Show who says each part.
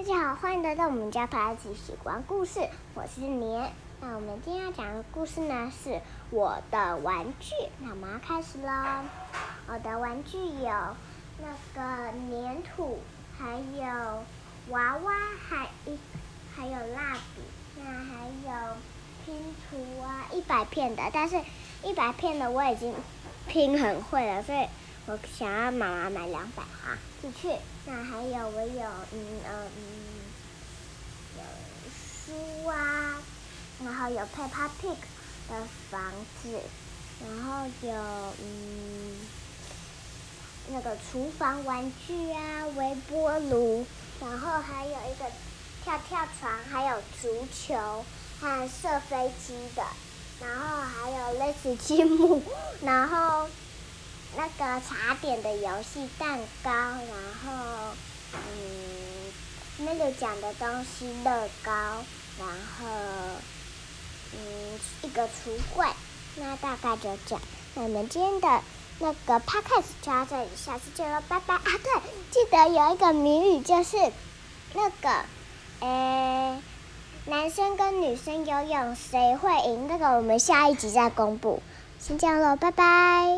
Speaker 1: 大家好，欢迎来到我们家牌子喜欢故事，我是年。那我们今天要讲的故事呢，是我的玩具。那我们要开始喽。我的玩具有那个粘土，还有娃娃，还一还有蜡笔，那还有拼图啊，一百片的。但是一百片的我已经拼很会了，所以我想要妈妈买两百哈，你去。那还有我有嗯呃嗯有书啊，然后有 Peppa Pig 的房子，然后有嗯那个厨房玩具啊，微波炉，然后还有一个跳跳床，还有足球还有射飞机的，然后还有类似积木，然后。那个茶点的游戏蛋糕，然后嗯，那个讲的东西乐高，然后嗯一个橱柜，那大概就这样。那我们今天的那个 podcast 就到这里，下次见喽，拜拜啊！对，记得有一个谜语，就是那个诶，男生跟女生游泳谁会赢？那个我们下一集再公布。先这样喽，拜拜。